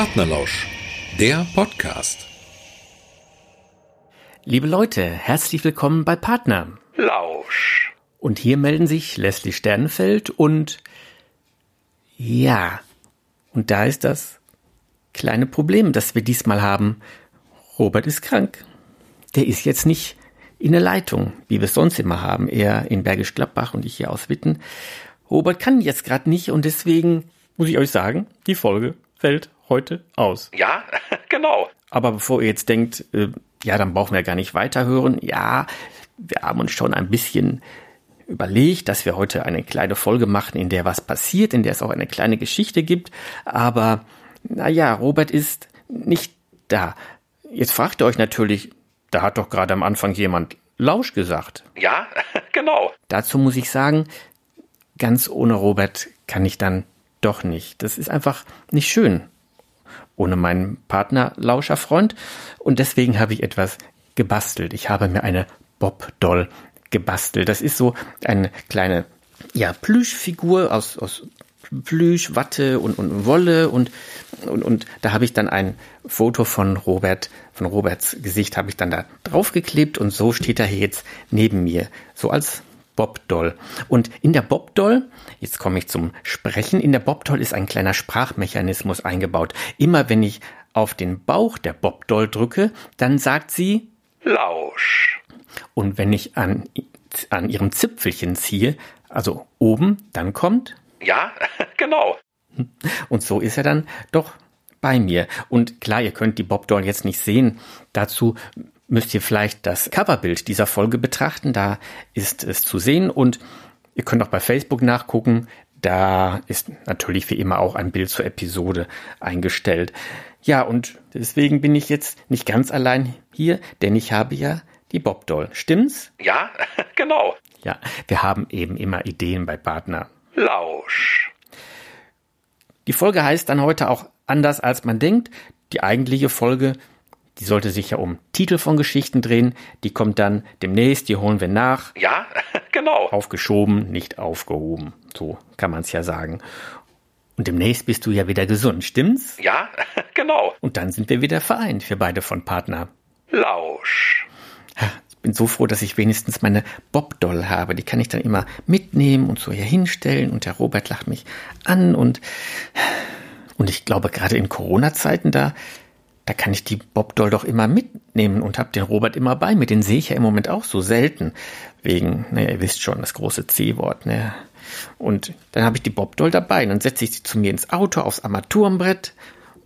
Partnerlausch, der Podcast. Liebe Leute, herzlich willkommen bei Partner. Lausch. Und hier melden sich Leslie Sternfeld und ja, und da ist das kleine Problem, das wir diesmal haben. Robert ist krank. Der ist jetzt nicht in der Leitung, wie wir es sonst immer haben. Er in Bergisch Gladbach und ich hier aus Witten. Robert kann jetzt gerade nicht und deswegen muss ich euch sagen, die Folge fällt heute aus. Ja, genau. Aber bevor ihr jetzt denkt, äh, ja, dann brauchen wir gar nicht weiterhören. Ja, wir haben uns schon ein bisschen überlegt, dass wir heute eine kleine Folge machen, in der was passiert, in der es auch eine kleine Geschichte gibt. Aber, naja, Robert ist nicht da. Jetzt fragt ihr euch natürlich, da hat doch gerade am Anfang jemand Lausch gesagt. Ja, genau. Dazu muss ich sagen, ganz ohne Robert kann ich dann doch nicht. Das ist einfach nicht schön ohne meinen Partner Lauscher Freund und deswegen habe ich etwas gebastelt. Ich habe mir eine Bob-Doll gebastelt. Das ist so eine kleine ja, Plüschfigur aus, aus Plüsch, Watte und, und Wolle und, und, und da habe ich dann ein Foto von Robert, von Roberts Gesicht habe ich dann da draufgeklebt und so steht er jetzt neben mir. So als Bobdoll. Und in der Bobdoll, jetzt komme ich zum Sprechen, in der Bobdoll ist ein kleiner Sprachmechanismus eingebaut. Immer wenn ich auf den Bauch der Bobdoll drücke, dann sagt sie Lausch. Und wenn ich an, an ihrem Zipfelchen ziehe, also oben, dann kommt Ja, genau. Und so ist er dann doch bei mir. Und klar, ihr könnt die Bobdoll jetzt nicht sehen. Dazu müsst ihr vielleicht das Coverbild dieser Folge betrachten. Da ist es zu sehen und ihr könnt auch bei Facebook nachgucken. Da ist natürlich wie immer auch ein Bild zur Episode eingestellt. Ja, und deswegen bin ich jetzt nicht ganz allein hier, denn ich habe ja die Bobdoll. Stimmt's? Ja, genau. Ja, wir haben eben immer Ideen bei Partner. Lausch. Die Folge heißt dann heute auch anders als man denkt. Die eigentliche Folge die sollte sich ja um Titel von Geschichten drehen. Die kommt dann demnächst, die holen wir nach. Ja, genau. Aufgeschoben, nicht aufgehoben. So kann man es ja sagen. Und demnächst bist du ja wieder gesund, stimmt's? Ja, genau. Und dann sind wir wieder vereint, wir beide von Partner. Lausch. Ich bin so froh, dass ich wenigstens meine Bobdoll habe. Die kann ich dann immer mitnehmen und so hier hinstellen. Und der Robert lacht mich an und, und ich glaube, gerade in Corona-Zeiten da da kann ich die Bobdoll doch immer mitnehmen und habe den Robert immer bei mir. Den sehe ich ja im Moment auch so selten. Wegen, naja, ihr wisst schon, das große C-Wort, ne? Und dann habe ich die Bobdoll dabei. Und dann setze ich sie zu mir ins Auto, aufs Armaturenbrett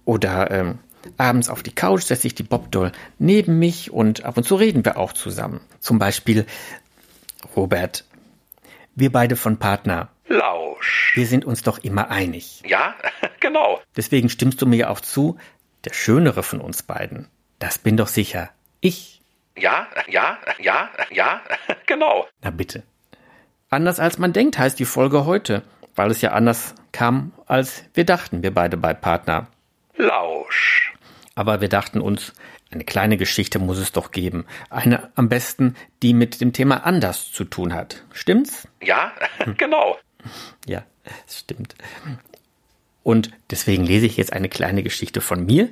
oder ähm, abends auf die Couch, setze ich die Bobdoll neben mich und ab und zu reden wir auch zusammen. Zum Beispiel, Robert, wir beide von Partner. Lausch. Wir sind uns doch immer einig. Ja, genau. Deswegen stimmst du mir ja auch zu, der schönere von uns beiden, das bin doch sicher ich. Ja, ja, ja, ja, genau. Na bitte. Anders als man denkt heißt die Folge heute, weil es ja anders kam, als wir dachten, wir beide bei Partner. Lausch. Aber wir dachten uns, eine kleine Geschichte muss es doch geben. Eine am besten, die mit dem Thema anders zu tun hat. Stimmt's? Ja, genau. Ja, es stimmt. Und deswegen lese ich jetzt eine kleine Geschichte von mir,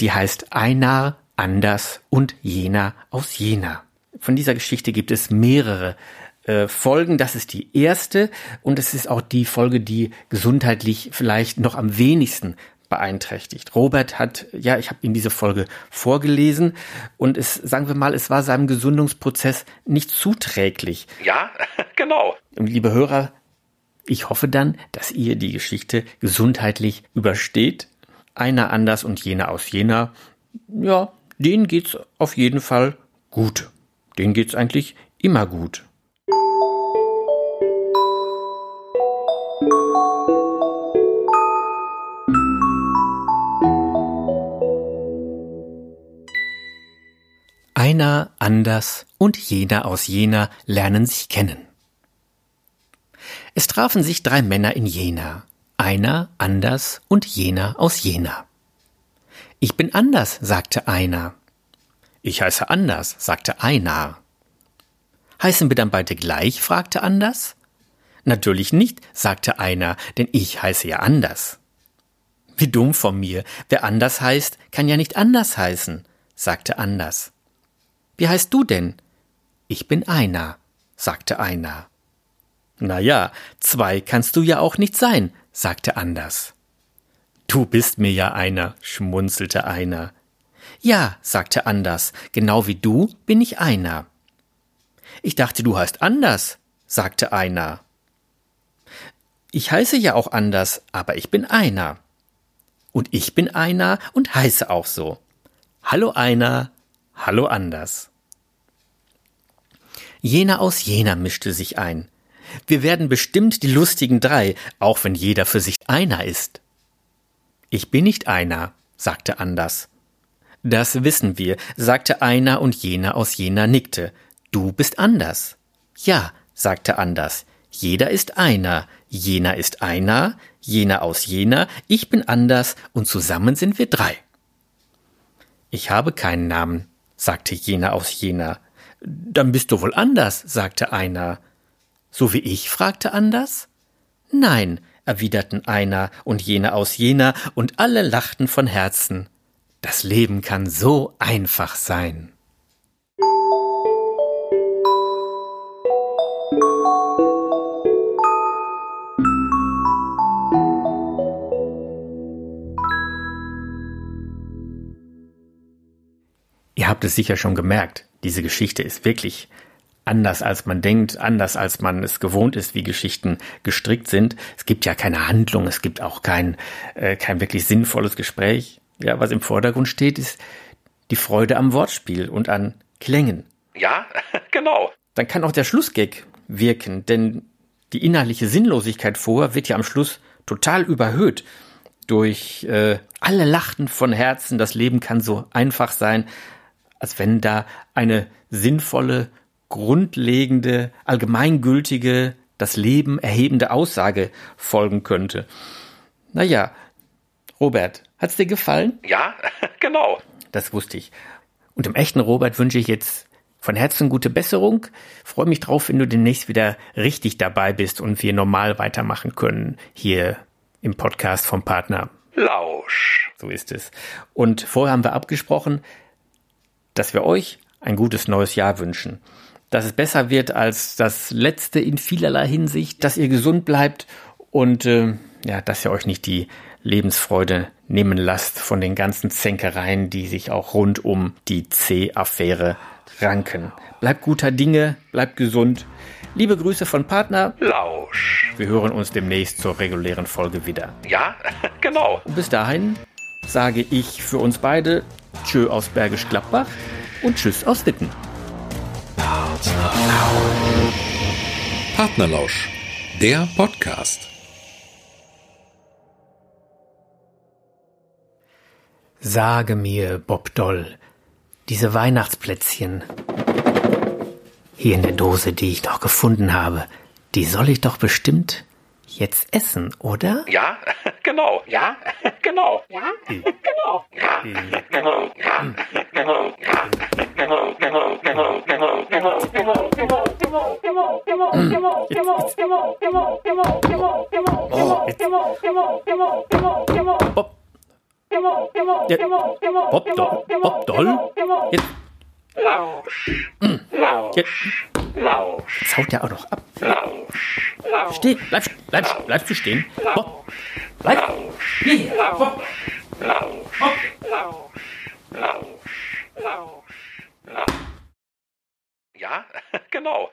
die heißt Einar, Anders und Jena aus Jena. Von dieser Geschichte gibt es mehrere äh, Folgen. Das ist die erste und es ist auch die Folge, die gesundheitlich vielleicht noch am wenigsten beeinträchtigt. Robert hat, ja, ich habe ihm diese Folge vorgelesen und es, sagen wir mal, es war seinem Gesundungsprozess nicht zuträglich. Ja, genau. Und liebe Hörer, ich hoffe dann, dass ihr die Geschichte gesundheitlich übersteht. Einer anders und jener aus Jena. Ja, denen geht's auf jeden Fall gut. Denen geht's eigentlich immer gut. Einer anders und jener aus Jena lernen sich kennen. Es trafen sich drei Männer in Jena, einer anders und jener aus Jena. Ich bin anders, sagte einer. Ich heiße anders, sagte Einar. Heißen wir dann beide gleich? fragte Anders. Natürlich nicht, sagte einer, denn ich heiße ja anders. Wie dumm von mir. Wer anders heißt, kann ja nicht anders heißen, sagte Anders. Wie heißt du denn? Ich bin einer, sagte einer. Na ja, zwei kannst du ja auch nicht sein, sagte Anders. Du bist mir ja einer, schmunzelte einer. Ja, sagte Anders, genau wie du bin ich einer. Ich dachte, du heißt anders, sagte einer. Ich heiße ja auch anders, aber ich bin einer. Und ich bin einer und heiße auch so. Hallo einer, hallo anders. Jener aus jener mischte sich ein. Wir werden bestimmt die lustigen drei, auch wenn jeder für sich einer ist. Ich bin nicht einer, sagte Anders. Das wissen wir, sagte einer und jener aus jener nickte. Du bist anders. Ja, sagte Anders. Jeder ist einer, jener ist einer, jener aus jener, ich bin anders und zusammen sind wir drei. Ich habe keinen Namen, sagte jener aus jener. Dann bist du wohl anders, sagte einer. So wie ich? fragte Anders. Nein, erwiderten einer und jener aus jener, und alle lachten von Herzen. Das Leben kann so einfach sein. Ihr habt es sicher schon gemerkt, diese Geschichte ist wirklich anders als man denkt, anders als man es gewohnt ist, wie Geschichten gestrickt sind. Es gibt ja keine Handlung, es gibt auch kein, äh, kein wirklich sinnvolles Gespräch. Ja, was im Vordergrund steht, ist die Freude am Wortspiel und an Klängen. Ja, genau. Dann kann auch der Schlussgag wirken, denn die innerliche Sinnlosigkeit vorher wird ja am Schluss total überhöht durch äh, alle lachten von Herzen, das Leben kann so einfach sein, als wenn da eine sinnvolle, grundlegende, allgemeingültige, das Leben erhebende Aussage folgen könnte. Naja, Robert, hat's dir gefallen? Ja, genau. Das wusste ich. Und dem echten Robert wünsche ich jetzt von Herzen gute Besserung. Freue mich drauf, wenn du demnächst wieder richtig dabei bist und wir normal weitermachen können hier im Podcast vom Partner. Lausch. So ist es. Und vorher haben wir abgesprochen, dass wir euch ein gutes neues Jahr wünschen. Dass es besser wird als das letzte in vielerlei Hinsicht, dass ihr gesund bleibt und äh, ja, dass ihr euch nicht die Lebensfreude nehmen lasst von den ganzen Zänkereien, die sich auch rund um die C-Affäre ranken. Bleibt guter Dinge, bleibt gesund. Liebe Grüße von Partner. Lausch. Wir hören uns demnächst zur regulären Folge wieder. Ja, genau. Und bis dahin sage ich für uns beide Tschö aus Bergisch Gladbach und Tschüss aus Witten. Partnerlausch, der Podcast. Sage mir, Bob Doll, diese Weihnachtsplätzchen hier in der Dose, die ich noch gefunden habe, die soll ich doch bestimmt jetzt essen, oder? Ja, genau. Ja, genau. Ja, genau. Ja, genau. Ja, genau. Ja, genau. Genau. Genau. Genau. Bob. Ja. Bob Doll. Bob Doll. Jetzt. Lausch. Lausch. Jetzt. Lausch. Jetzt haut der auch noch ab. Lausch. Lausch. Steh, bleib, bleib, bleibst du stehen. Bob. Bleib. Hier. Bob. Lausch. Bob. Lausch. Lausch. Lausch. Lausch. Ja, genau.